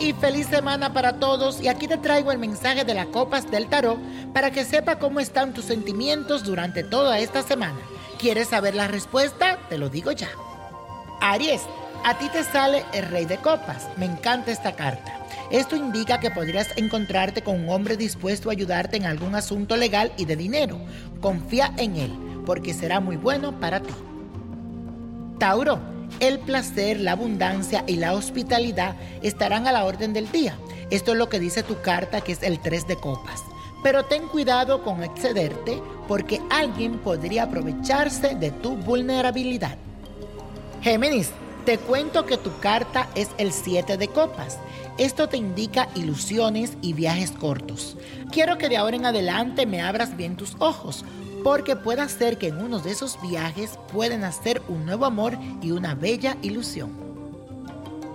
Y feliz semana para todos y aquí te traigo el mensaje de las copas del tarot para que sepa cómo están tus sentimientos durante toda esta semana. ¿Quieres saber la respuesta? Te lo digo ya. Aries, a ti te sale el rey de copas. Me encanta esta carta. Esto indica que podrías encontrarte con un hombre dispuesto a ayudarte en algún asunto legal y de dinero. Confía en él, porque será muy bueno para ti. Tauro, el placer, la abundancia y la hospitalidad estarán a la orden del día. Esto es lo que dice tu carta, que es el 3 de copas. Pero ten cuidado con excederte porque alguien podría aprovecharse de tu vulnerabilidad. Géminis, te cuento que tu carta es el 7 de copas. Esto te indica ilusiones y viajes cortos. Quiero que de ahora en adelante me abras bien tus ojos, porque puede ser que en uno de esos viajes pueden hacer un nuevo amor y una bella ilusión.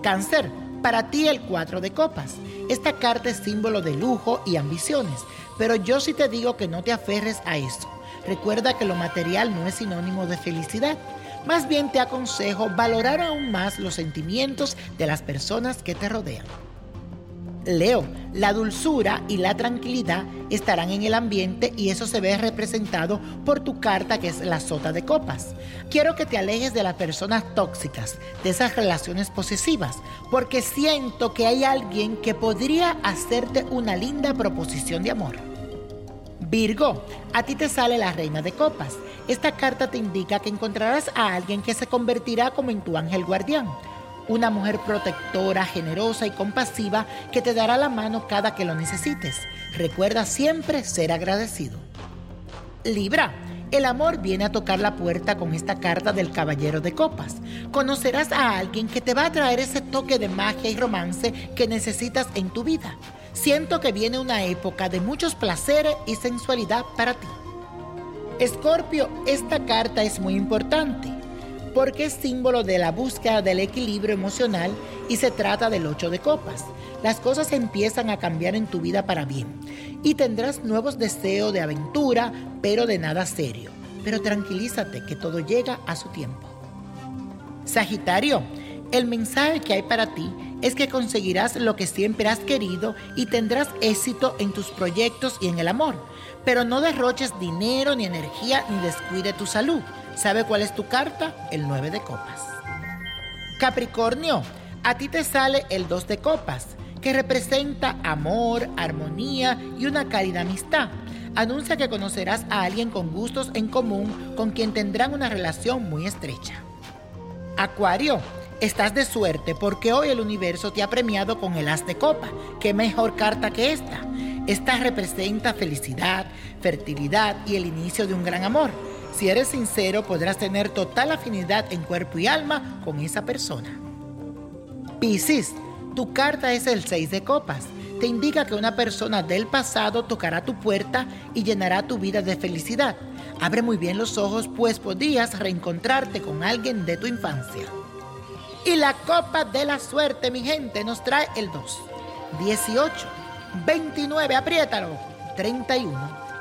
Cáncer, para ti el 4 de copas. Esta carta es símbolo de lujo y ambiciones, pero yo sí te digo que no te aferres a eso. Recuerda que lo material no es sinónimo de felicidad. Más bien te aconsejo valorar aún más los sentimientos de las personas que te rodean. Leo, la dulzura y la tranquilidad estarán en el ambiente y eso se ve representado por tu carta que es la sota de copas. Quiero que te alejes de las personas tóxicas, de esas relaciones posesivas, porque siento que hay alguien que podría hacerte una linda proposición de amor. Virgo, a ti te sale la reina de copas. Esta carta te indica que encontrarás a alguien que se convertirá como en tu ángel guardián una mujer protectora, generosa y compasiva que te dará la mano cada que lo necesites. Recuerda siempre ser agradecido. Libra, el amor viene a tocar la puerta con esta carta del Caballero de Copas. Conocerás a alguien que te va a traer ese toque de magia y romance que necesitas en tu vida. Siento que viene una época de muchos placeres y sensualidad para ti. Escorpio, esta carta es muy importante porque es símbolo de la búsqueda del equilibrio emocional y se trata del ocho de copas. Las cosas empiezan a cambiar en tu vida para bien y tendrás nuevos deseos de aventura, pero de nada serio. Pero tranquilízate que todo llega a su tiempo. Sagitario, el mensaje que hay para ti es que conseguirás lo que siempre has querido y tendrás éxito en tus proyectos y en el amor. Pero no derroches dinero ni energía ni descuide tu salud ¿Sabe cuál es tu carta? El 9 de copas. Capricornio, a ti te sale el 2 de copas, que representa amor, armonía y una cálida amistad. Anuncia que conocerás a alguien con gustos en común con quien tendrán una relación muy estrecha. Acuario, estás de suerte porque hoy el universo te ha premiado con el as de copa. ¿Qué mejor carta que esta? Esta representa felicidad, fertilidad y el inicio de un gran amor. Si eres sincero, podrás tener total afinidad en cuerpo y alma con esa persona. Piscis, Tu carta es el 6 de copas. Te indica que una persona del pasado tocará tu puerta y llenará tu vida de felicidad. Abre muy bien los ojos, pues podrías reencontrarte con alguien de tu infancia. Y la copa de la suerte, mi gente, nos trae el 2, 18, 29, apriétalo, 31,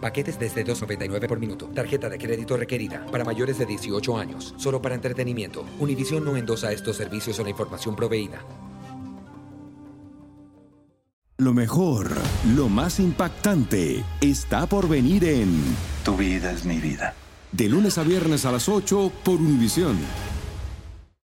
Paquetes desde 2.99 por minuto. Tarjeta de crédito requerida para mayores de 18 años. Solo para entretenimiento. Univision no endosa estos servicios o la información proveída. Lo mejor, lo más impactante, está por venir en Tu vida es mi vida. De lunes a viernes a las 8 por Univisión.